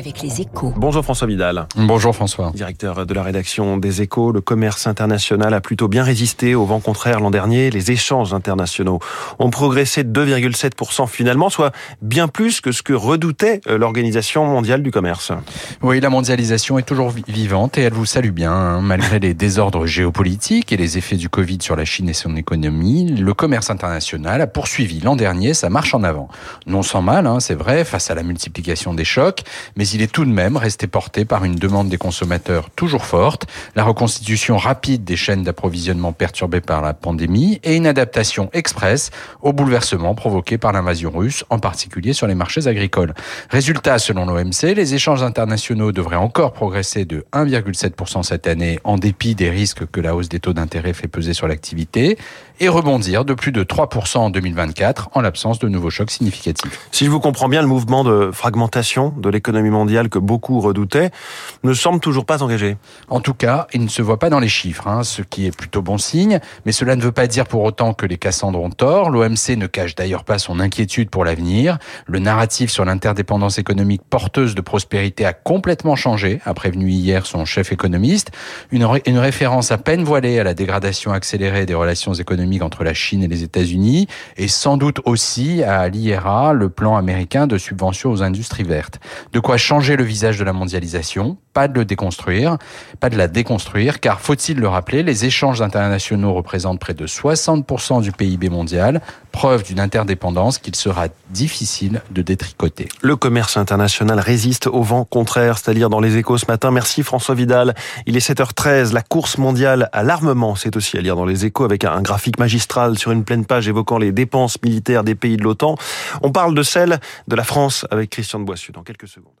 avec les échos. Bonjour François Vidal. Bonjour François. Directeur de la rédaction des échos, le commerce international a plutôt bien résisté au vent contraire l'an dernier. Les échanges internationaux ont progressé de 2,7% finalement, soit bien plus que ce que redoutait euh, l'Organisation mondiale du commerce. Oui, la mondialisation est toujours vivante et elle vous salue bien. Hein. Malgré les désordres géopolitiques et les effets du Covid sur la Chine et son économie, le commerce international a poursuivi l'an dernier sa marche en avant. Non sans mal, hein, c'est vrai, face à la multiplication des chocs, mais il est tout de même resté porté par une demande des consommateurs toujours forte, la reconstitution rapide des chaînes d'approvisionnement perturbées par la pandémie et une adaptation express aux bouleversements provoqués par l'invasion russe, en particulier sur les marchés agricoles. Résultat, selon l'OMC, les échanges internationaux devraient encore progresser de 1,7% cette année en dépit des risques que la hausse des taux d'intérêt fait peser sur l'activité et rebondir de plus de 3% en 2024 en l'absence de nouveaux chocs significatifs. Si je vous comprends bien, le mouvement de fragmentation de l'économie mondiale que beaucoup redoutaient ne semble toujours pas engagé. En tout cas, il ne se voit pas dans les chiffres, hein, ce qui est plutôt bon signe, mais cela ne veut pas dire pour autant que les Cassandres ont tort. L'OMC ne cache d'ailleurs pas son inquiétude pour l'avenir. Le narratif sur l'interdépendance économique porteuse de prospérité a complètement changé, a prévenu hier son chef économiste. Une, une référence à peine voilée à la dégradation accélérée des relations économiques entre la Chine et les États-Unis, et sans doute aussi à l'IRA, le plan américain de subvention aux industries vertes. De quoi changer le visage de la mondialisation, pas de le déconstruire, pas de la déconstruire, car faut-il le rappeler, les échanges internationaux représentent près de 60% du PIB mondial, preuve d'une interdépendance qu'il sera difficile de détricoter. Le commerce international résiste au vent contraire, c'est-à-dire dans les échos ce matin. Merci François Vidal. Il est 7h13. La course mondiale à l'armement, c'est aussi à lire dans les échos avec un graphique magistral sur une pleine page évoquant les dépenses militaires des pays de l'OTAN. On parle de celle de la France avec Christian de Boissieu dans quelques secondes.